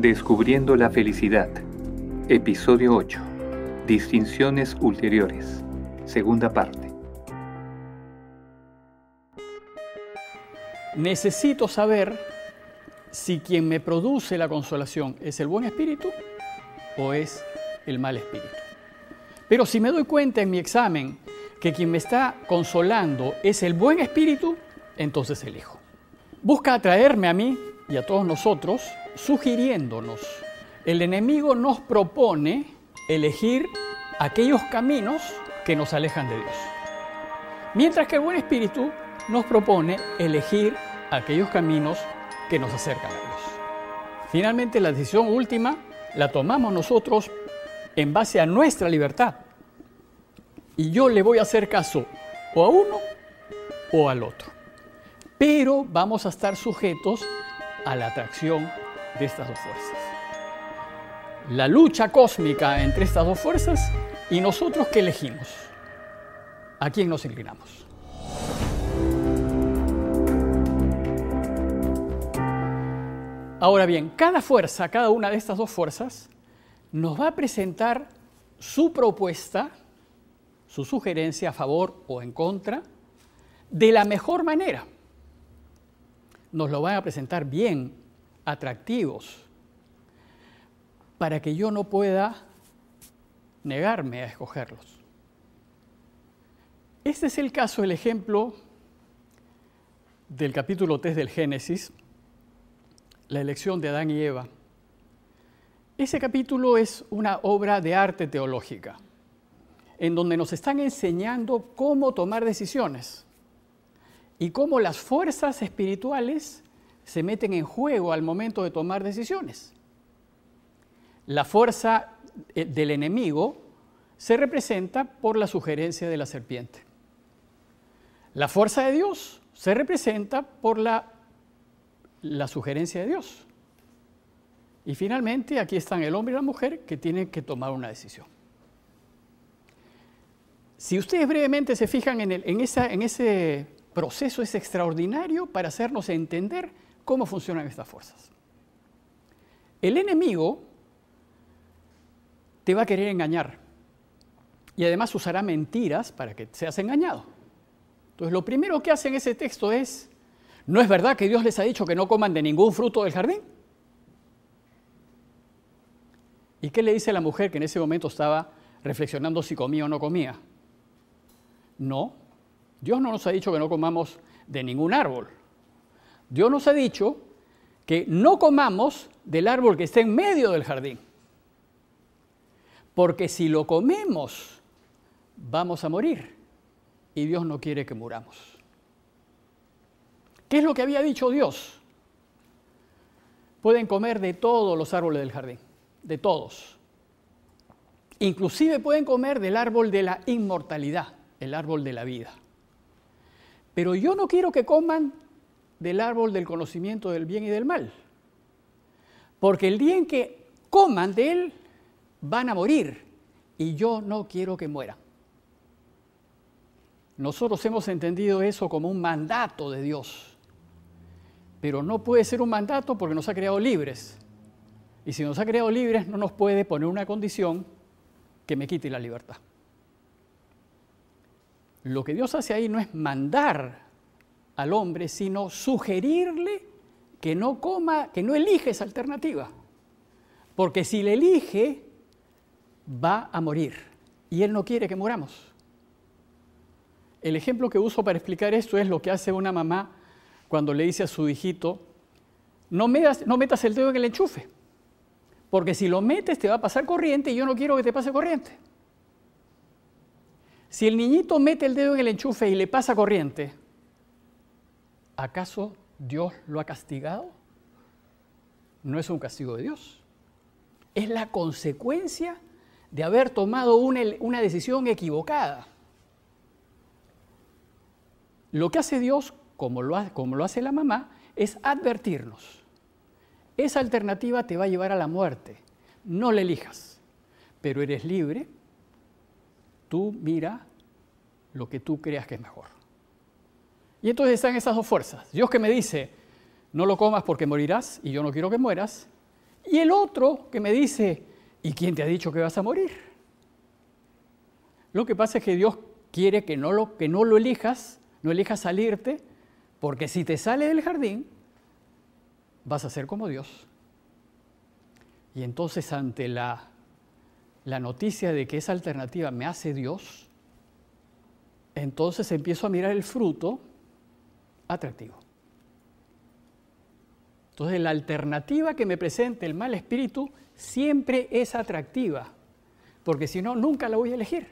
Descubriendo la felicidad. Episodio 8. Distinciones ulteriores. Segunda parte. Necesito saber si quien me produce la consolación es el buen espíritu o es el mal espíritu. Pero si me doy cuenta en mi examen que quien me está consolando es el buen espíritu, entonces elijo. Busca atraerme a mí y a todos nosotros sugiriéndonos. El enemigo nos propone elegir aquellos caminos que nos alejan de Dios. Mientras que el buen espíritu nos propone elegir aquellos caminos que nos acercan a Dios. Finalmente, la decisión última la tomamos nosotros en base a nuestra libertad. Y yo le voy a hacer caso o a uno o al otro. Pero vamos a estar sujetos a la atracción de estas dos fuerzas. La lucha cósmica entre estas dos fuerzas y nosotros que elegimos. ¿A quién nos inclinamos? Ahora bien, cada fuerza, cada una de estas dos fuerzas, nos va a presentar su propuesta, su sugerencia a favor o en contra, de la mejor manera. Nos lo van a presentar bien, atractivos, para que yo no pueda negarme a escogerlos. Este es el caso, el ejemplo del capítulo 3 del Génesis, la elección de Adán y Eva. Ese capítulo es una obra de arte teológica, en donde nos están enseñando cómo tomar decisiones y cómo las fuerzas espirituales se meten en juego al momento de tomar decisiones. La fuerza eh, del enemigo se representa por la sugerencia de la serpiente. La fuerza de Dios se representa por la la sugerencia de Dios. Y finalmente aquí están el hombre y la mujer que tienen que tomar una decisión. Si ustedes brevemente se fijan en, en, esa, en ese proceso, es extraordinario para hacernos entender cómo funcionan estas fuerzas. El enemigo te va a querer engañar y además usará mentiras para que seas engañado. Entonces lo primero que hace en ese texto es ¿No es verdad que Dios les ha dicho que no coman de ningún fruto del jardín? ¿Y qué le dice la mujer que en ese momento estaba reflexionando si comía o no comía? No, Dios no nos ha dicho que no comamos de ningún árbol. Dios nos ha dicho que no comamos del árbol que está en medio del jardín. Porque si lo comemos, vamos a morir. Y Dios no quiere que muramos. ¿Qué es lo que había dicho Dios? Pueden comer de todos los árboles del jardín, de todos. Inclusive pueden comer del árbol de la inmortalidad, el árbol de la vida. Pero yo no quiero que coman del árbol del conocimiento del bien y del mal. Porque el día en que coman de él, van a morir. Y yo no quiero que mueran. Nosotros hemos entendido eso como un mandato de Dios. Pero no puede ser un mandato porque nos ha creado libres. Y si nos ha creado libres, no nos puede poner una condición que me quite la libertad. Lo que Dios hace ahí no es mandar al hombre, sino sugerirle que no coma, que no elige esa alternativa. Porque si le elige, va a morir. Y Él no quiere que muramos. El ejemplo que uso para explicar esto es lo que hace una mamá cuando le dice a su hijito, no metas, no metas el dedo en el enchufe, porque si lo metes te va a pasar corriente y yo no quiero que te pase corriente. Si el niñito mete el dedo en el enchufe y le pasa corriente, ¿acaso Dios lo ha castigado? No es un castigo de Dios. Es la consecuencia de haber tomado una, una decisión equivocada. Lo que hace Dios como lo, como lo hace la mamá, es advertirnos. Esa alternativa te va a llevar a la muerte. No la elijas, pero eres libre. Tú mira lo que tú creas que es mejor. Y entonces están esas dos fuerzas. Dios que me dice, no lo comas porque morirás y yo no quiero que mueras. Y el otro que me dice, ¿y quién te ha dicho que vas a morir? Lo que pasa es que Dios quiere que no lo, que no lo elijas, no elijas salirte, porque si te sale del jardín, vas a ser como Dios. Y entonces ante la, la noticia de que esa alternativa me hace Dios, entonces empiezo a mirar el fruto atractivo. Entonces la alternativa que me presente el mal espíritu siempre es atractiva, porque si no, nunca la voy a elegir.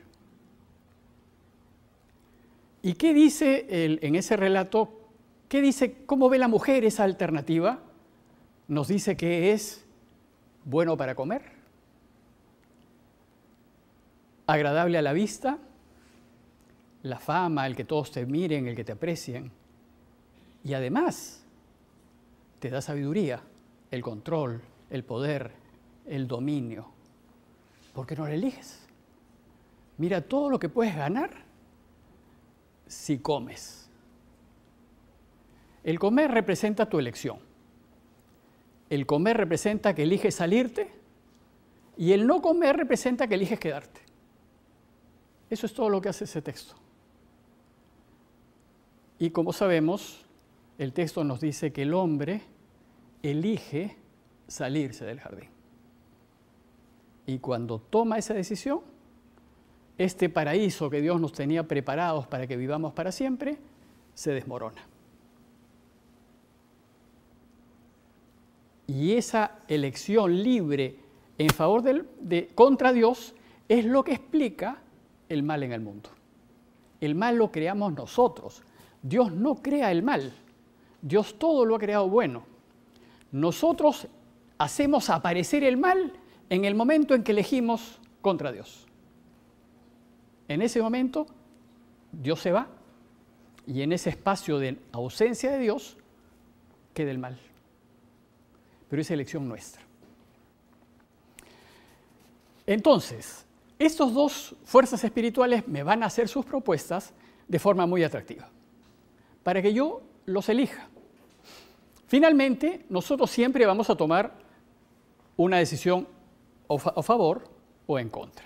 ¿Y qué dice en ese relato? ¿Qué dice? ¿Cómo ve la mujer esa alternativa? Nos dice que es bueno para comer, agradable a la vista, la fama, el que todos te miren, el que te aprecien. Y además te da sabiduría, el control, el poder, el dominio. ¿Por qué no lo eliges? Mira todo lo que puedes ganar si comes. El comer representa tu elección. El comer representa que eliges salirte y el no comer representa que eliges quedarte. Eso es todo lo que hace ese texto. Y como sabemos, el texto nos dice que el hombre elige salirse del jardín. Y cuando toma esa decisión, este paraíso que Dios nos tenía preparados para que vivamos para siempre, se desmorona. Y esa elección libre en favor de contra Dios es lo que explica el mal en el mundo. El mal lo creamos nosotros. Dios no crea el mal. Dios todo lo ha creado bueno. Nosotros hacemos aparecer el mal en el momento en que elegimos contra Dios. En ese momento, Dios se va y en ese espacio de ausencia de Dios queda el mal. Pero es elección nuestra. Entonces, estas dos fuerzas espirituales me van a hacer sus propuestas de forma muy atractiva para que yo los elija. Finalmente, nosotros siempre vamos a tomar una decisión a favor o en contra.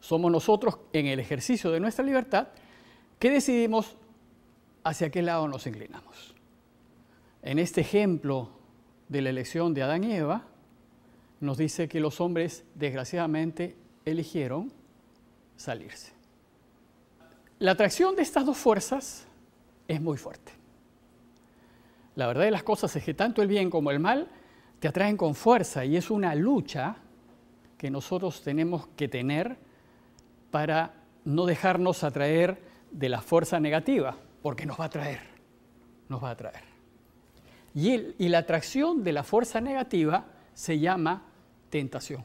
Somos nosotros en el ejercicio de nuestra libertad que decidimos hacia qué lado nos inclinamos. En este ejemplo de la elección de Adán y Eva, nos dice que los hombres desgraciadamente eligieron salirse. La atracción de estas dos fuerzas es muy fuerte. La verdad de las cosas es que tanto el bien como el mal te atraen con fuerza y es una lucha que nosotros tenemos que tener para no dejarnos atraer de la fuerza negativa, porque nos va a atraer, nos va a atraer. Y, y la atracción de la fuerza negativa se llama tentación.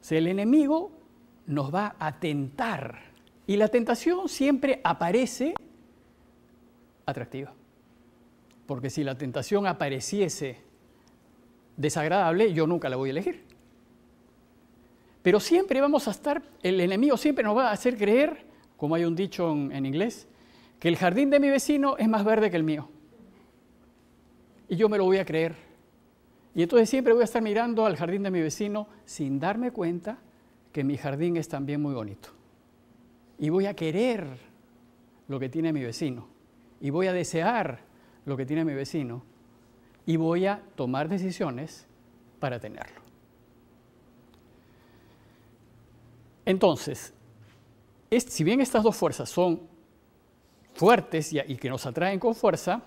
Si el enemigo nos va a tentar y la tentación siempre aparece atractiva. Porque si la tentación apareciese desagradable, yo nunca la voy a elegir. Pero siempre vamos a estar, el enemigo siempre nos va a hacer creer, como hay un dicho en, inglés, que el jardín de mi vecino es más verde que el mío. Y yo me lo voy a creer. Y entonces siempre voy a estar mirando al jardín de mi vecino sin darme cuenta que mi jardín es también muy bonito y voy a querer lo que tiene mi vecino y voy a desear lo que tiene mi vecino y voy a tomar decisiones para tenerlo. Entonces, si bien estas dos fuerzas son fuertes y, que nos atraen con fuerza,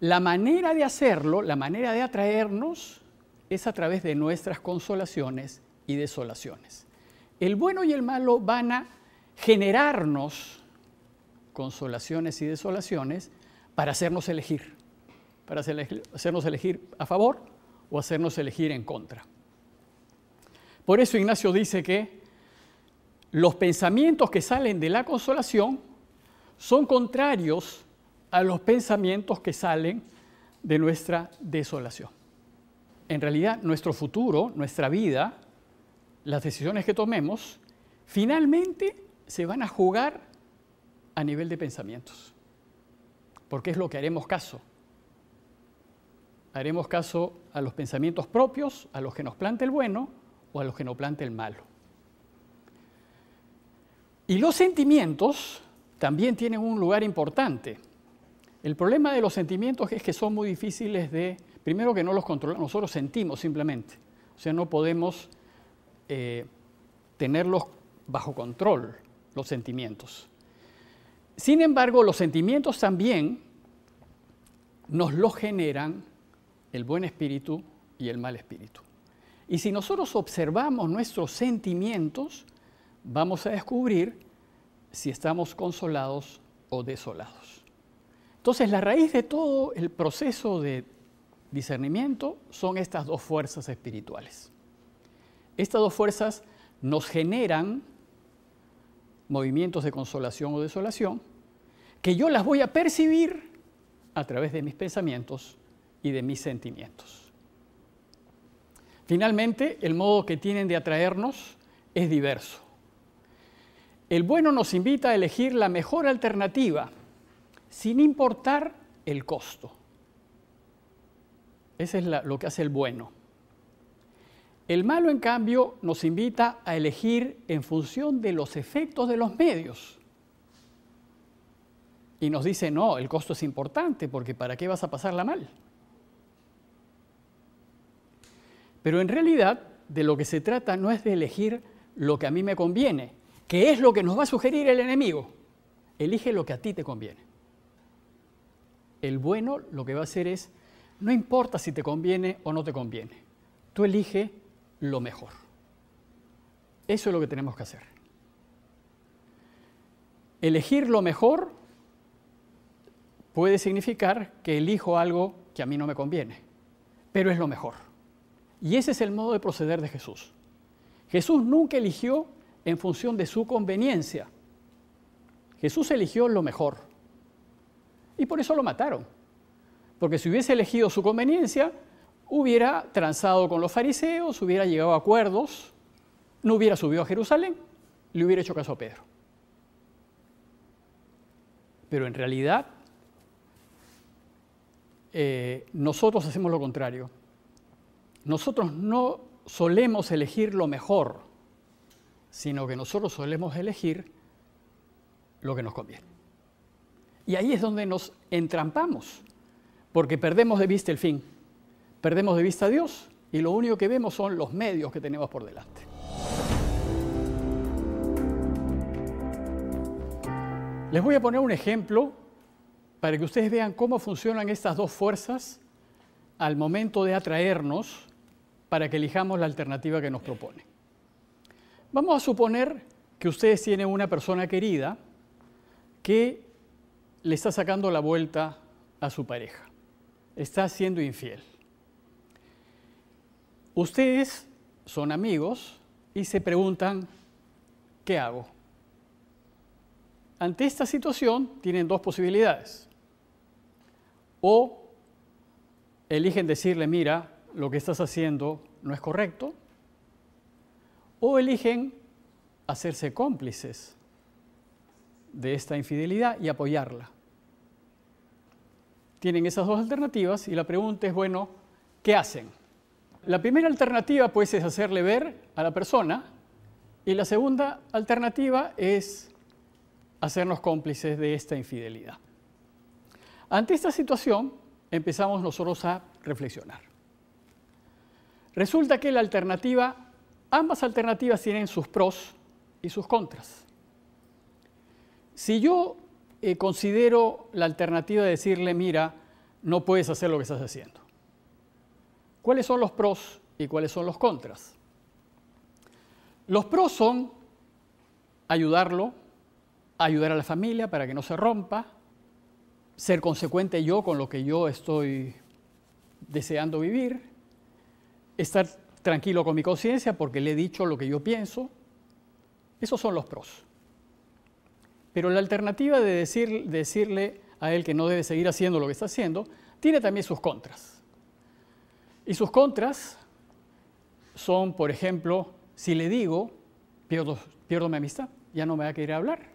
la manera de hacerlo, la manera de atraernos, es a través de nuestras consolaciones y desolaciones. El bueno y el malo van a generarnos consolaciones y desolaciones para hacernos elegir, para hacernos elegir a favor o hacernos elegir en contra. Por eso Ignacio dice que los pensamientos que salen de la consolación son contrarios a los pensamientos que salen de nuestra desolación. En realidad, nuestro futuro, nuestra vida, las decisiones que tomemos, finalmente se van a jugar a nivel de pensamientos, porque es lo que haremos caso. haremos caso a los pensamientos propios, a los que nos plante el bueno o a los que nos plante el malo. Y los sentimientos también tienen un lugar importante. El problema de los sentimientos es que son muy difíciles de, primero que no los controlamos, nosotros sentimos simplemente, o sea, no podemos eh, tenerlos bajo control, los sentimientos. Sin embargo, los sentimientos también nos los generan el buen espíritu y el mal espíritu. Y si nosotros observamos nuestros sentimientos, vamos a descubrir si estamos consolados o desolados. Entonces, la raíz de todo el proceso de discernimiento son estas dos fuerzas espirituales. Estas dos fuerzas nos generan movimientos de consolación o desolación, que yo las voy a percibir a través de mis pensamientos y de mis sentimientos. Finalmente, el modo que tienen de atraernos es diverso. El bueno nos invita a elegir la mejor alternativa, sin importar el costo. Eso es lo que hace el bueno. El malo, en cambio, nos invita a elegir en función de los efectos de los medios. Y nos dice, no, el costo es importante porque ¿para qué vas a pasarla mal? Pero en realidad de lo que se trata no es de elegir lo que a mí me conviene, que es lo que nos va a sugerir el enemigo. Elige lo que a ti te conviene. El bueno lo que va a hacer es, no importa si te conviene o no te conviene, tú elige lo mejor. Eso es lo que tenemos que hacer. Elegir lo mejor puede significar que elijo algo que a mí no me conviene, pero es lo mejor. Y ese es el modo de proceder de Jesús. Jesús nunca eligió en función de su conveniencia. Jesús eligió lo mejor. Y por eso lo mataron. Porque si hubiese elegido su conveniencia, hubiera transado con los fariseos, hubiera llegado a acuerdos, no hubiera subido a Jerusalén, le hubiera hecho caso a Pedro. Pero en realidad eh, nosotros hacemos lo contrario. Nosotros no solemos elegir lo mejor, sino que nosotros solemos elegir lo que nos conviene. Y ahí es donde nos entrampamos, porque perdemos de vista el fin perdemos de vista a Dios y lo único que vemos son los medios que tenemos por delante. Les voy a poner un ejemplo para que ustedes vean cómo funcionan estas dos fuerzas al momento de atraernos para que elijamos la alternativa que nos propone. Vamos a suponer que ustedes tienen una persona querida que le está sacando la vuelta a su pareja, está siendo infiel. Ustedes son amigos y se preguntan, ¿qué hago? Ante esta situación tienen dos posibilidades. O eligen decirle, mira, lo que estás haciendo no es correcto. O eligen hacerse cómplices de esta infidelidad y apoyarla. Tienen esas dos alternativas y la pregunta es, bueno, ¿qué hacen? La primera alternativa pues es hacerle ver a la persona y la segunda alternativa es hacernos cómplices de esta infidelidad. Ante esta situación empezamos nosotros a reflexionar. Resulta que la alternativa, ambas alternativas tienen sus pros y sus contras. Si yo eh, considero la alternativa de decirle, mira, no puedes hacer lo que estás haciendo, ¿Cuáles son los pros y cuáles son los contras? Los pros son ayudarlo, ayudar a la familia para que no se rompa, ser consecuente yo con lo que yo estoy deseando vivir, estar tranquilo con mi conciencia porque le he dicho lo que yo pienso. Esos son los pros. Pero la alternativa de, decir, decirle a él que no debe seguir haciendo lo que está haciendo tiene también sus contras. Y sus contras son, por ejemplo, si le digo, pierdo, mi amistad, ya no me va a querer hablar.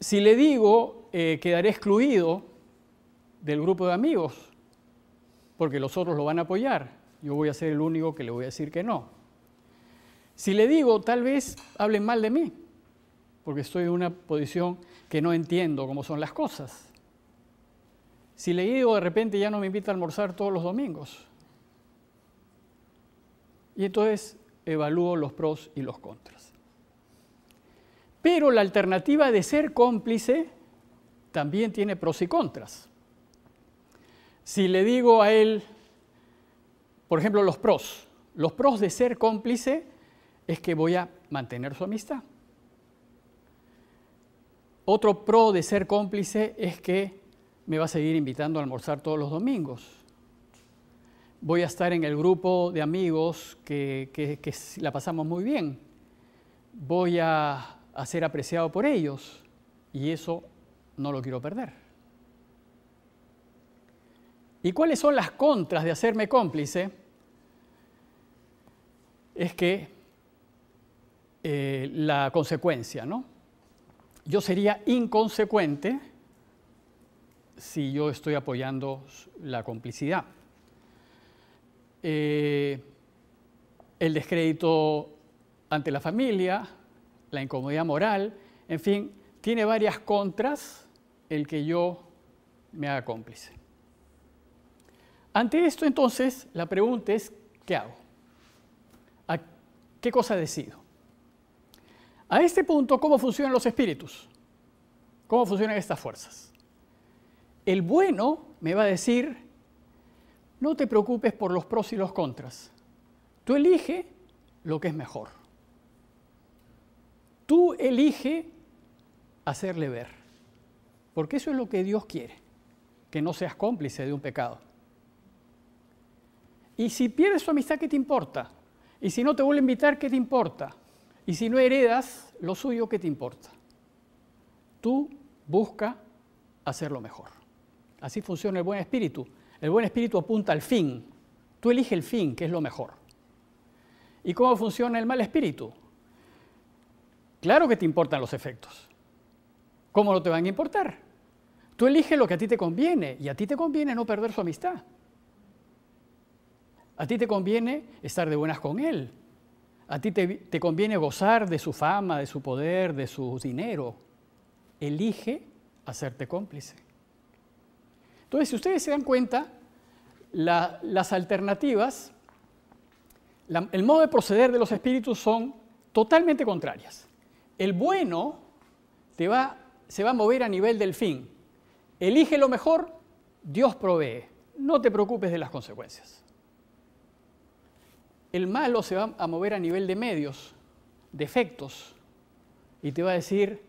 Si le digo, eh, quedaré excluido del grupo de amigos, porque los otros lo van a apoyar. Yo voy a ser el único que le voy a decir que no. Si le digo, tal vez hablen mal de mí, porque estoy en una posición que no entiendo cómo son las cosas. Si le digo, de repente ya no me invita a almorzar todos los domingos. Y entonces evalúo los pros y los contras. Pero la alternativa de ser cómplice también tiene pros y contras. Si le digo a él, por ejemplo, los pros, los pros de ser cómplice es que voy a mantener su amistad. Otro pro de ser cómplice es que me va a seguir invitando a almorzar todos los domingos. Voy a estar en el grupo de amigos que, que, la pasamos muy bien. Voy a, ser apreciado por ellos y eso no lo quiero perder. ¿Y cuáles son las contras de hacerme cómplice? Es que eh, la consecuencia, ¿no? Yo sería inconsecuente si yo estoy apoyando la complicidad. Eh, el descrédito ante la familia, la incomodidad moral, en fin, tiene varias contras el que yo me haga cómplice. Ante esto, entonces, la pregunta es, ¿qué hago? ¿A ¿Qué cosa decido? A este punto, ¿cómo funcionan los espíritus? ¿Cómo funcionan estas fuerzas? El bueno me va a decir, no te preocupes por los pros y los contras. Tú elige lo que es mejor. Tú elige hacerle ver. Porque eso es lo que Dios quiere, que no seas cómplice de un pecado. Y si pierdes su amistad, ¿qué te importa? Y si no te vuelve a invitar, ¿qué te importa? Y si no heredas lo suyo, ¿qué te importa? Tú busca hacerlo mejor. Así funciona el buen espíritu. El buen espíritu apunta al fin. Tú eliges el fin, que es lo mejor. ¿Y cómo funciona el mal espíritu? Claro que te importan los efectos. ¿Cómo no te van a importar? Tú eliges lo que a ti te conviene y a ti te conviene no perder su amistad. A ti te conviene estar de buenas con él. A ti te, conviene gozar de su fama, de su poder, de su dinero. Elige hacerte cómplice. Entonces, si ustedes se dan cuenta, las alternativas, el modo de proceder de los espíritus son totalmente contrarias. El bueno te va, se va a mover a nivel del fin, Elige lo mejor, Dios provee. No te preocupes de las consecuencias. El malo se va a mover a nivel de medios, de efectos, y te va a decir,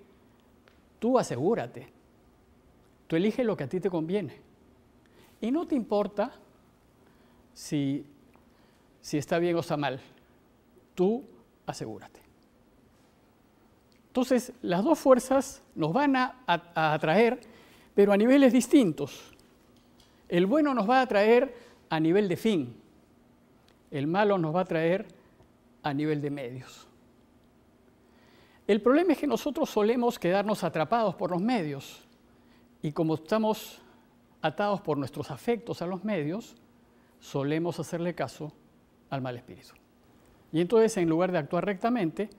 tú asegúrate, tú eliges lo que a ti te conviene. Y no te importa si, si está bien o está mal, tú asegúrate. Entonces, las dos fuerzas nos van a, a atraer pero a niveles distintos. El bueno nos va a traer a nivel de fin, el malo nos va a traer a nivel de medios. El problema es que nosotros solemos quedarnos atrapados por los medios y como estamos atados por nuestros afectos a los medios, solemos hacerle caso al mal espíritu. Y entonces, en lugar de actuar rectamente,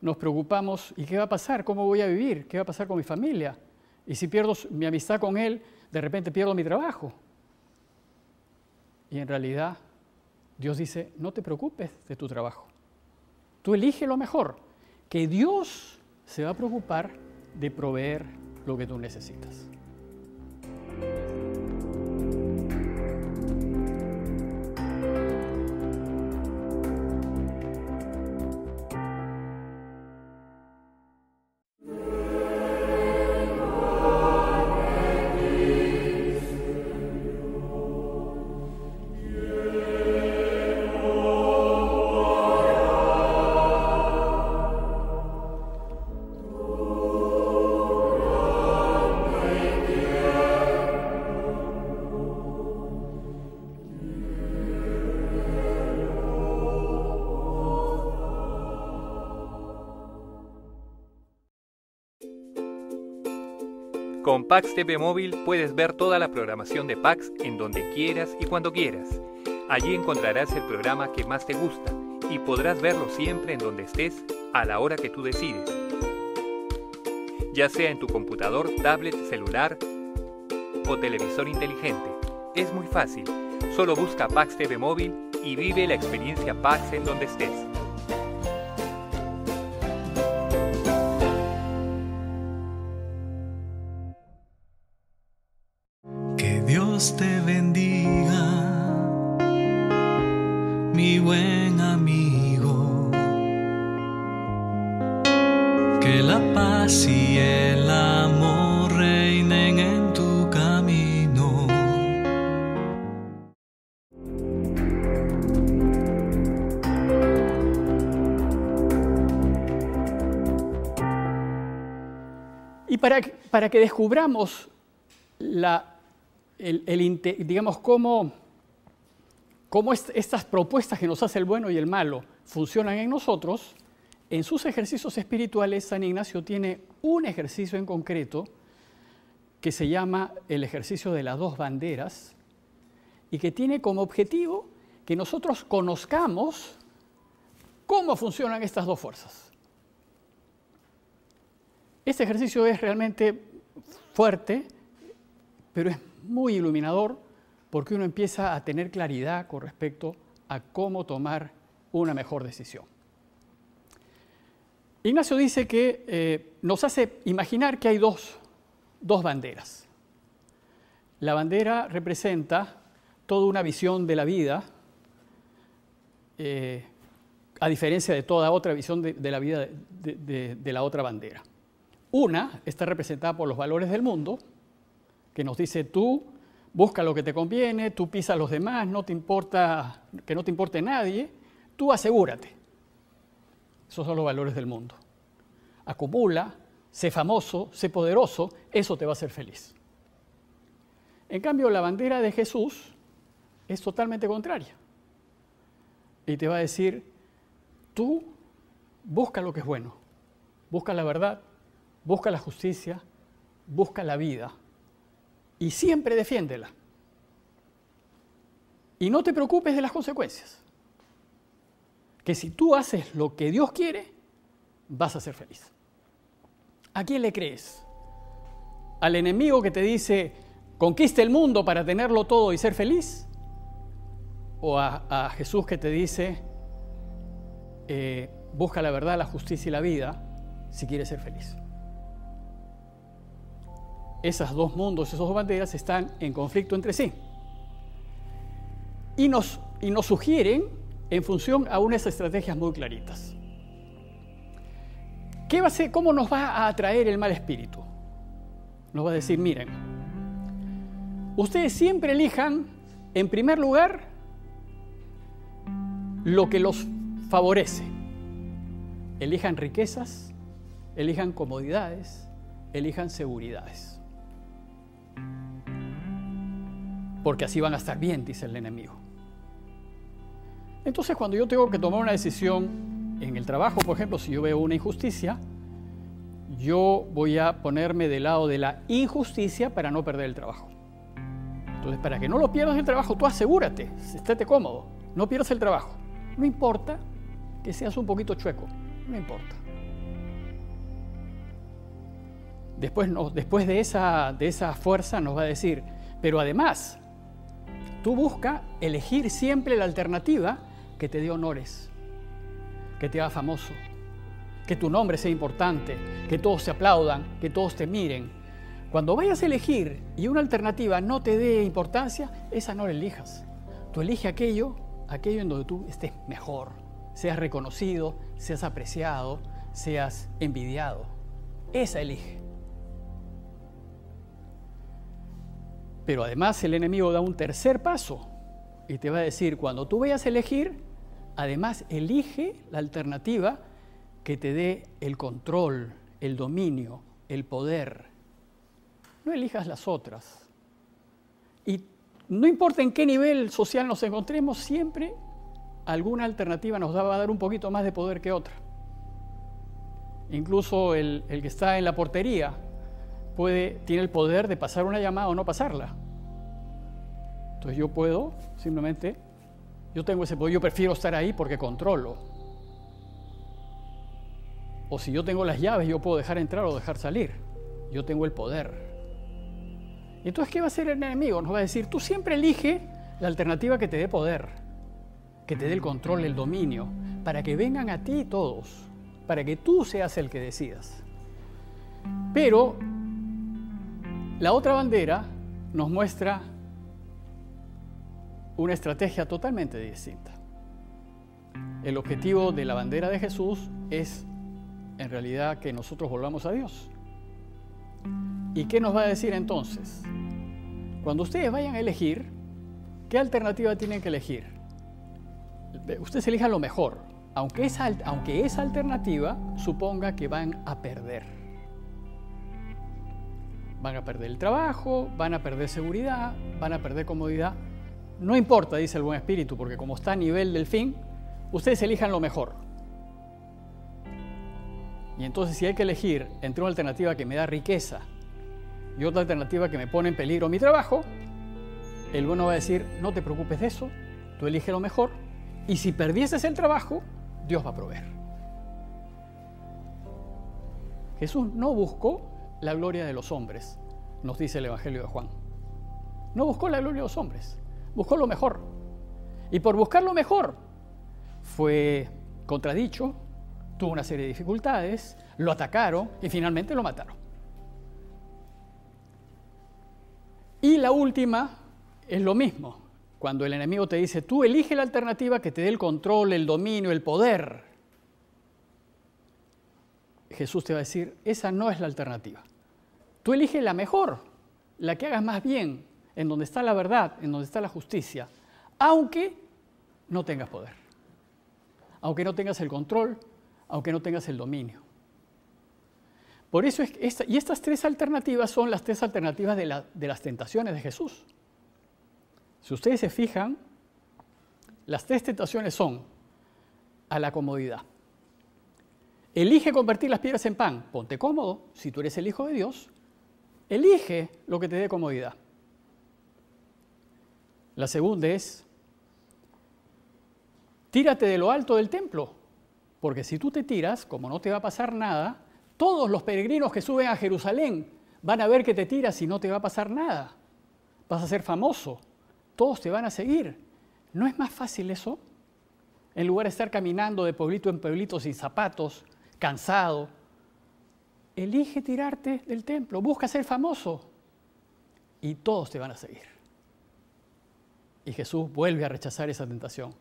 nos preocupamos, ¿y qué va a pasar? ¿Cómo voy a vivir? ¿Qué va a pasar con mi familia? Y si pierdo mi amistad con Él, de repente pierdo mi trabajo. Y en realidad Dios dice, no te preocupes de tu trabajo. Tú elige lo mejor, que Dios se va a preocupar de proveer lo que tú necesitas. Pax TV Móvil puedes ver toda la programación de Pax en donde quieras y cuando quieras. Allí encontrarás el programa que más te gusta y podrás verlo siempre en donde estés a la hora que tú decides. Ya sea en tu computador, tablet, celular o televisor inteligente. Es muy fácil. Solo busca Pax TV Móvil y vive la experiencia Pax en donde estés. Te bendiga, mi buen amigo. Que la paz y el amor reinen en tu camino. Y para, para que descubramos la digamos, cómo, cómo estas propuestas que nos hace el bueno y el malo funcionan en nosotros, en sus ejercicios espirituales San Ignacio tiene un ejercicio en concreto que se llama el ejercicio de las dos banderas y que tiene como objetivo que nosotros conozcamos cómo funcionan estas dos fuerzas. Este ejercicio es realmente fuerte, pero es muy iluminador porque uno empieza a tener claridad con respecto a cómo tomar una mejor decisión. Ignacio dice que eh, nos hace imaginar que hay dos, banderas. La bandera representa toda una visión de la vida, eh, a diferencia de toda otra visión de, la vida de la otra bandera. Una está representada por los valores del mundo, que nos dice tú busca lo que te conviene, tú pisas a los demás, no te importa que no te importe nadie, tú asegúrate. Esos son los valores del mundo. Acumula, sé famoso, sé poderoso, eso te va a hacer feliz. En cambio, la bandera de Jesús es totalmente contraria. Y te va a decir, tú busca lo que es bueno, busca la verdad, busca la justicia, busca la vida y siempre defiéndela. Y no te preocupes de las consecuencias. Que si tú haces lo que Dios quiere, vas a ser feliz. ¿A quién le crees? ¿Al enemigo que te dice, conquiste el mundo para tenerlo todo y ser feliz? ¿O a, Jesús que te dice, eh, busca la verdad, la justicia y la vida si quieres ser feliz? Esos dos mundos, esas dos banderas están en conflicto entre sí. Y nos, y nos sugieren en función a unas estrategias muy claritas. ¿Qué va a ser, ¿Cómo nos va a atraer el mal espíritu? Nos va a decir, miren, ustedes siempre elijan, en primer lugar, lo que los favorece. Elijan riquezas, elijan comodidades, elijan seguridades. Porque así van a estar bien, dice el enemigo. Entonces cuando yo tengo que tomar una decisión en el trabajo, por ejemplo, si yo veo una injusticia, yo voy a ponerme del lado de la injusticia para no perder el trabajo. Entonces, para que no lo pierdas el trabajo, tú asegúrate, estéte cómodo, no pierdas el trabajo. No importa que seas un poquito chueco, no importa. Después, después de, esa, de esa fuerza nos va a decir, pero además, Tú busca elegir siempre la alternativa que te dé honores, que te haga famoso, que tu nombre sea importante, que todos te aplaudan, que todos te miren. Cuando vayas a elegir y una alternativa no te dé importancia, esa no la elijas. Tú elige aquello, aquello en donde tú estés mejor, seas reconocido, seas apreciado, seas envidiado. Esa elige. Pero además el enemigo da un tercer paso y te va a decir, cuando tú vayas a elegir, además elige la alternativa que te dé el control, el dominio, el poder. No elijas las otras. Y no importa en qué nivel social nos encontremos, siempre alguna alternativa nos va a dar un poquito más de poder que otra. Incluso el, el que está en la portería puede, tiene el poder de pasar una llamada o no pasarla. Entonces yo puedo simplemente, yo tengo ese poder, yo prefiero estar ahí porque controlo. O si yo tengo las llaves, yo puedo dejar entrar o dejar salir. Yo tengo el poder. Entonces, ¿qué va a hacer el enemigo? Nos va a decir, tú siempre elige la alternativa que te dé poder, que te dé el control, el dominio, para que vengan a ti todos, para que tú seas el que decidas. Pero la otra bandera nos muestra una estrategia totalmente distinta. El objetivo de la bandera de Jesús es en realidad que nosotros volvamos a Dios. ¿Y qué nos va a decir entonces? Cuando ustedes vayan a elegir, ¿qué alternativa tienen que elegir? Ustedes elijan lo mejor, aunque esa, aunque esa alternativa suponga que van a perder. Van a perder el trabajo, van a perder seguridad, van a perder comodidad. No importa, dice el buen espíritu, porque como está a nivel del fin, ustedes elijan lo mejor. Y entonces si hay que elegir entre una alternativa que me da riqueza y otra alternativa que me pone en peligro mi trabajo, el bueno va a decir, no te preocupes de eso, tú elige lo mejor, y si perdieses el trabajo, Dios va a proveer. Jesús no buscó la gloria de los hombres, nos dice el Evangelio de Juan. No buscó la gloria de los hombres, buscó lo mejor. Y por buscar lo mejor fue contradicho, tuvo una serie de dificultades, lo atacaron y finalmente lo mataron. Y la última es lo mismo. Cuando el enemigo te dice, tú elige la alternativa que te dé el control, el dominio, el poder. Jesús te va a decir, esa no es la alternativa. Tú elige la mejor, la que hagas más bien, en donde está la verdad, en donde está la justicia, aunque no tengas poder, aunque no tengas el control, aunque no tengas el dominio. Por eso es esta, y estas tres alternativas son las tres alternativas de, de las tentaciones de Jesús. Si ustedes se fijan, las tres tentaciones son a la comodidad. Elige convertir las piedras en pan. Ponte cómodo. Si tú eres el Hijo de Dios, elige lo que te dé comodidad. La segunda es, tírate de lo alto del templo. Porque si tú te tiras, como no te va a pasar nada, todos los peregrinos que suben a Jerusalén van a ver que te tiras y no te va a pasar nada. Vas a ser famoso. Todos te van a seguir. ¿No es más fácil eso? En lugar de estar caminando de pueblito en pueblito sin zapatos, cansado. Elige tirarte del templo, busca ser famoso y todos te van a seguir. Y Jesús vuelve a rechazar esa tentación.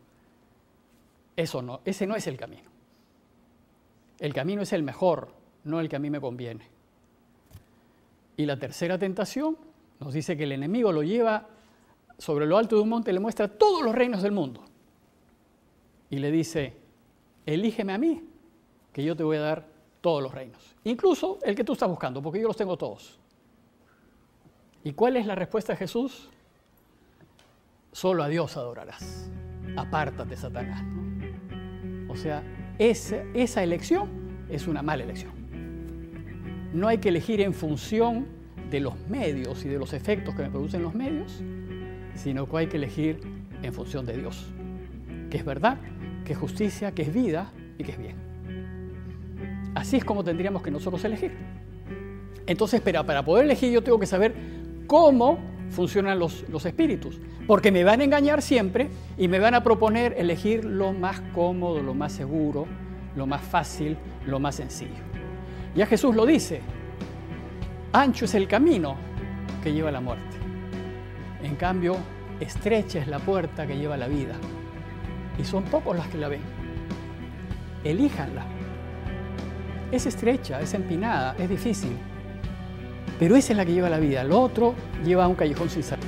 Eso no, ese no es el camino. El camino es el mejor, no el que a mí me conviene. Y la tercera tentación nos dice que el enemigo lo lleva sobre lo alto de un monte, le muestra todos los reinos del mundo. Y le dice, elígeme a mí, que yo te voy a dar todos los reinos. Incluso el que tú estás buscando, porque yo los tengo todos. ¿Y cuál es la respuesta de Jesús? Solo a Dios adorarás. Apártate, Satanás. O sea, esa, esa elección es una mala elección. No hay que elegir en función de los medios y de los efectos que me producen los medios, sino que hay que elegir en función de Dios, que es verdad, que es justicia, que es vida y que es bien. Así es como tendríamos que nosotros elegir. Entonces, pero para poder elegir yo tengo que saber cómo funcionan los, los espíritus, porque me van a engañar siempre y me van a proponer elegir lo más cómodo, lo más seguro, lo más fácil, lo más sencillo. Ya Jesús lo dice, ancho es el camino que lleva a la muerte. En cambio, estrecha es la puerta que lleva a la vida. Y son pocos las que la ven. Elíjanla. Es estrecha, es empinada, es difícil. Pero esa es la que lleva la vida. Lo otro lleva a un callejón sin salida.